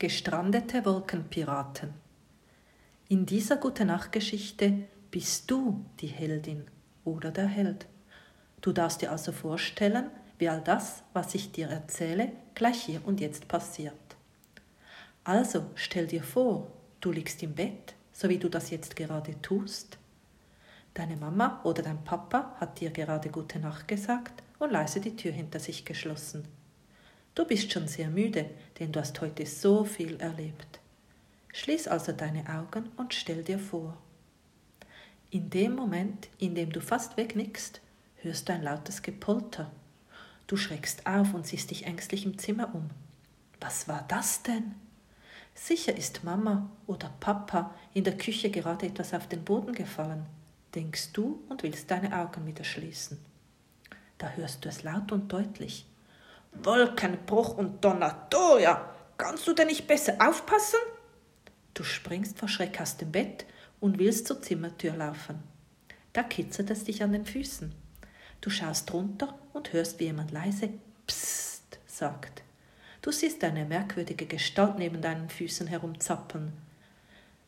Gestrandete Wolkenpiraten. In dieser Gute-Nacht-Geschichte bist du die Heldin oder der Held. Du darfst dir also vorstellen, wie all das, was ich dir erzähle, gleich hier und jetzt passiert. Also stell dir vor, du liegst im Bett, so wie du das jetzt gerade tust. Deine Mama oder dein Papa hat dir gerade gute Nacht gesagt und leise die Tür hinter sich geschlossen. Du bist schon sehr müde, denn du hast heute so viel erlebt. Schließ also deine Augen und stell dir vor. In dem Moment, in dem du fast wegnickst, hörst du ein lautes Gepolter. Du schreckst auf und siehst dich ängstlich im Zimmer um. Was war das denn? Sicher ist Mama oder Papa in der Küche gerade etwas auf den Boden gefallen, denkst du und willst deine Augen wieder schließen. Da hörst du es laut und deutlich. Wolkenbruch und Donatoria. Kannst du denn nicht besser aufpassen? Du springst vor Schreck aus dem Bett und willst zur Zimmertür laufen. Da kitzelt es dich an den Füßen. Du schaust runter und hörst, wie jemand leise Psst sagt. Du siehst eine merkwürdige Gestalt neben deinen Füßen herumzappeln.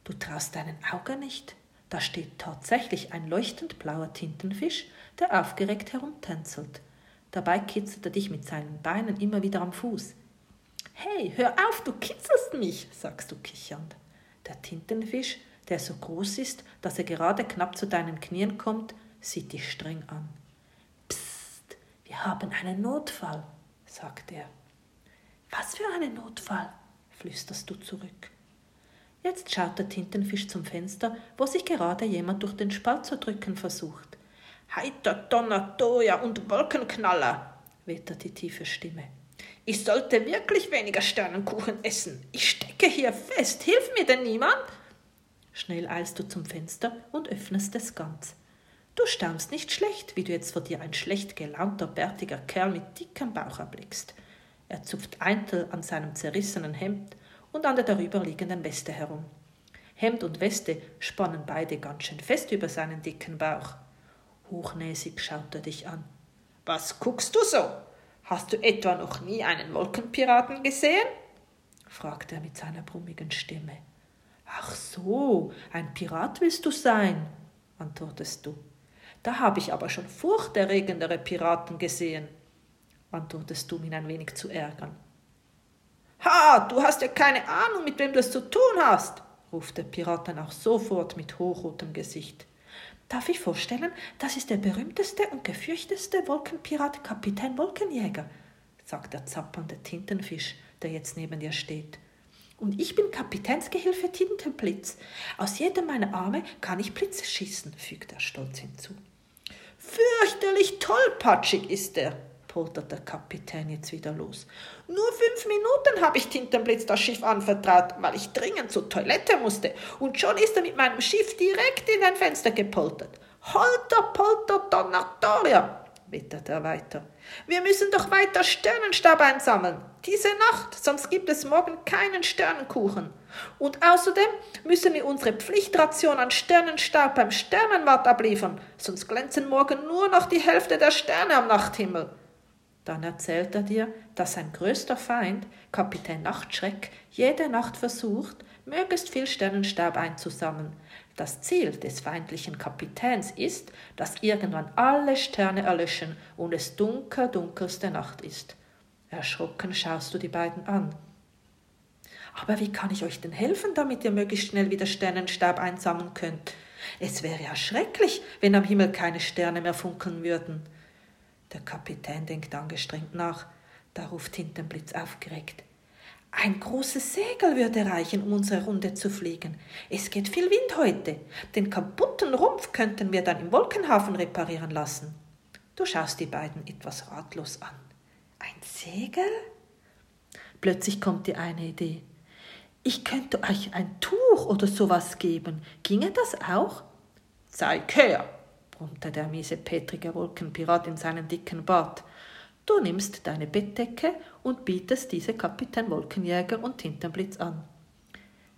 Du traust deinen Augen nicht. Da steht tatsächlich ein leuchtend blauer Tintenfisch, der aufgeregt herumtänzelt. Dabei kitzelt er dich mit seinen Beinen immer wieder am Fuß. Hey, hör auf, du kitzelst mich, sagst du kichernd. Der Tintenfisch, der so groß ist, dass er gerade knapp zu deinen Knien kommt, sieht dich streng an. Psst, wir haben einen Notfall, sagt er. Was für einen Notfall? flüsterst du zurück. Jetzt schaut der Tintenfisch zum Fenster, wo sich gerade jemand durch den Spalt zu drücken versucht. Heiter Donnertoja und Wolkenknaller, wettert die tiefe Stimme. Ich sollte wirklich weniger Sternenkuchen essen. Ich stecke hier fest. Hilf mir denn niemand? Schnell eilst du zum Fenster und öffnest es ganz. Du staunst nicht schlecht, wie du jetzt vor dir ein schlecht gelaunter, bärtiger Kerl mit dickem Bauch erblickst. Er zupft eitel an seinem zerrissenen Hemd und an der darüberliegenden Weste herum. Hemd und Weste spannen beide ganz schön fest über seinen dicken Bauch. Hochnäsig schaut er dich an. Was guckst du so? Hast du etwa noch nie einen Wolkenpiraten gesehen? fragt er mit seiner brummigen Stimme. Ach so, ein Pirat willst du sein, antwortest du. Da habe ich aber schon furchterregendere Piraten gesehen, antwortest du, ihn ein wenig zu ärgern. Ha, du hast ja keine Ahnung, mit wem du es zu tun hast, ruft der Pirat dann auch sofort mit hochrotem Gesicht. Darf ich vorstellen, das ist der berühmteste und gefürchteste Wolkenpirat Kapitän Wolkenjäger, sagt der zappernde Tintenfisch, der jetzt neben dir steht. Und ich bin Kapitänsgehilfe Tintenblitz. Aus jedem meiner Arme kann ich Blitze schießen, fügt er stolz hinzu. Fürchterlich tollpatschig ist er, poltert der Kapitän jetzt wieder los. Nur fünf Minuten habe ich Tintenblitz das Schiff anvertraut, weil ich dringend zur Toilette musste. Und schon ist er mit meinem Schiff direkt in ein Fenster gepoltert. Holter, polter, Donatoria, wittert er weiter. Wir müssen doch weiter Sternenstaub einsammeln. Diese Nacht, sonst gibt es morgen keinen Sternenkuchen. Und außerdem müssen wir unsere Pflichtration an Sternenstaub beim Sternenwart abliefern, sonst glänzen morgen nur noch die Hälfte der Sterne am Nachthimmel. Dann erzählt er dir, dass sein größter Feind, Kapitän Nachtschreck, jede Nacht versucht, möglichst viel Sternenstaub einzusammeln. Das Ziel des feindlichen Kapitäns ist, dass irgendwann alle Sterne erlöschen und es dunkel dunkelste Nacht ist. Erschrocken schaust du die beiden an. Aber wie kann ich euch denn helfen, damit ihr möglichst schnell wieder Sternenstaub einsammeln könnt? Es wäre ja schrecklich, wenn am Himmel keine Sterne mehr funkeln würden. Der Kapitän denkt angestrengt nach. Da ruft Tintenblitz aufgeregt. Ein großes Segel würde reichen, um unsere Runde zu fliegen. Es geht viel Wind heute. Den kaputten Rumpf könnten wir dann im Wolkenhafen reparieren lassen. Du schaust die beiden etwas ratlos an. Ein Segel? Plötzlich kommt dir eine Idee. Ich könnte euch ein Tuch oder sowas geben. Ginge das auch? Zeig her, brummte der miese petrige Wolkenpirat in seinem dicken Bart. Du nimmst deine Bettdecke und bietest diese Kapitän Wolkenjäger und Tintenblitz an.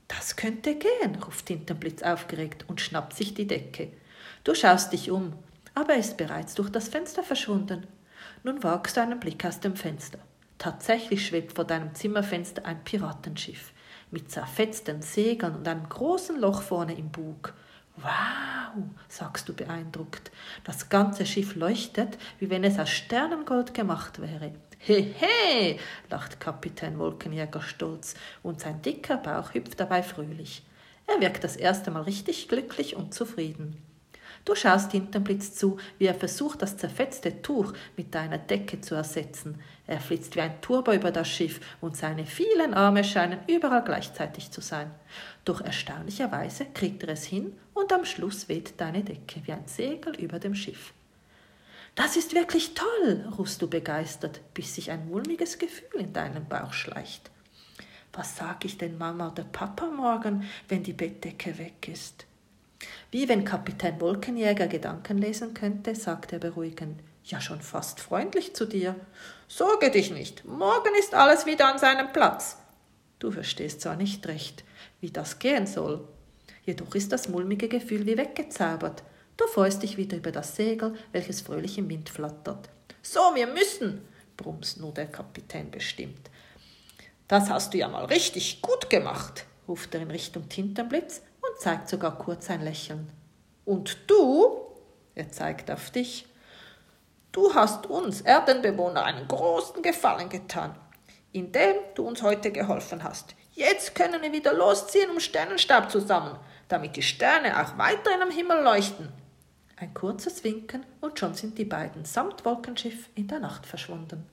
Das könnte gehen, ruft Tintenblitz aufgeregt und schnappt sich die Decke. Du schaust dich um, aber er ist bereits durch das Fenster verschwunden. Nun wagst du einen Blick aus dem Fenster. Tatsächlich schwebt vor deinem Zimmerfenster ein Piratenschiff. mit zerfetzten Segeln und einem großen Loch vorne im Bug. Wow, sagst du beeindruckt. Das ganze Schiff leuchtet, wie wenn es aus Sternengold gemacht wäre. Hehe, lacht Kapitän Wolkenjäger stolz, und sein dicker Bauch hüpft dabei fröhlich. Er wirkt das erste Mal richtig glücklich und zufrieden. Du schaust Tintenblitz zu, wie er versucht, das zerfetzte Tuch mit deiner Decke zu ersetzen. Er flitzt wie ein Turbo über das Schiff und seine vielen Arme scheinen überall gleichzeitig zu sein. Doch erstaunlicherweise kriegt er es hin und am Schluss weht deine Decke wie ein Segel über dem Schiff. Das ist wirklich toll, rufst du begeistert, bis sich ein mulmiges Gefühl in deinen Bauch schleicht. Was sag ich denn Mama oder Papa morgen, wenn die Bettdecke weg ist? Wie wenn Kapitän Wolkenjäger Gedanken lesen könnte, sagt er beruhigend. Ja, schon fast freundlich zu dir. Sorge dich nicht, morgen ist alles wieder an seinem Platz. Du verstehst zwar nicht recht, wie das gehen soll, jedoch ist das mulmige Gefühl wie weggezaubert. Du freust dich wieder über das Segel, welches fröhlich im Wind flattert. So, wir müssen, brummst nur der Kapitän bestimmt. Das hast du ja mal richtig gut gemacht, ruft er in Richtung Tintenblitz zeigt sogar kurz ein Lächeln. Und du, er zeigt auf dich, du hast uns Erdenbewohner einen großen Gefallen getan, indem du uns heute geholfen hast. Jetzt können wir wieder losziehen um Sternenstab zu sammeln, damit die Sterne auch weiterhin am Himmel leuchten. Ein kurzes Winken und schon sind die beiden samt Wolkenschiff in der Nacht verschwunden.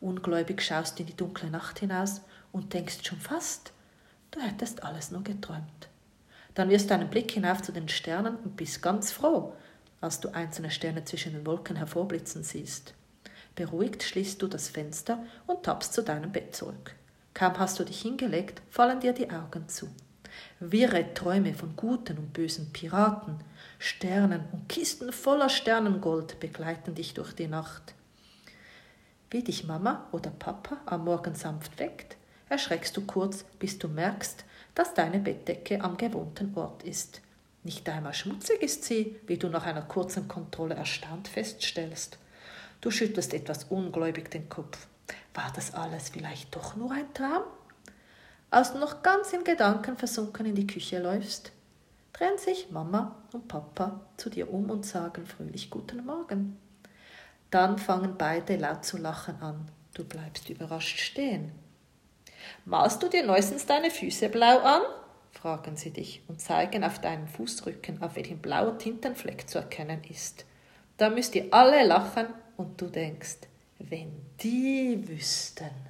Ungläubig schaust du in die dunkle Nacht hinaus und denkst schon fast, du hättest alles nur geträumt. Dann wirst du einen Blick hinauf zu den Sternen und bist ganz froh, als du einzelne Sterne zwischen den Wolken hervorblitzen siehst. Beruhigt schließt du das Fenster und tappst zu deinem Bett zurück. Kaum hast du dich hingelegt, fallen dir die Augen zu. Wirre Träume von guten und bösen Piraten, Sternen und Kisten voller Sternengold begleiten dich durch die Nacht. Wie dich Mama oder Papa am Morgen sanft weckt, erschreckst du kurz, bis du merkst, dass deine Bettdecke am gewohnten Ort ist. Nicht einmal schmutzig ist sie, wie du nach einer kurzen Kontrolle erstaunt feststellst. Du schüttelst etwas ungläubig den Kopf. War das alles vielleicht doch nur ein Traum? Als du noch ganz in Gedanken versunken in die Küche läufst, drehen sich Mama und Papa zu dir um und sagen fröhlich Guten Morgen. Dann fangen beide laut zu lachen an. Du bleibst überrascht stehen. Malst du dir neuestens deine Füße blau an? fragen sie dich und zeigen auf deinen Fußrücken, auf welchem blauer Tintenfleck zu erkennen ist. Da müsst ihr alle lachen und du denkst, wenn die wüssten.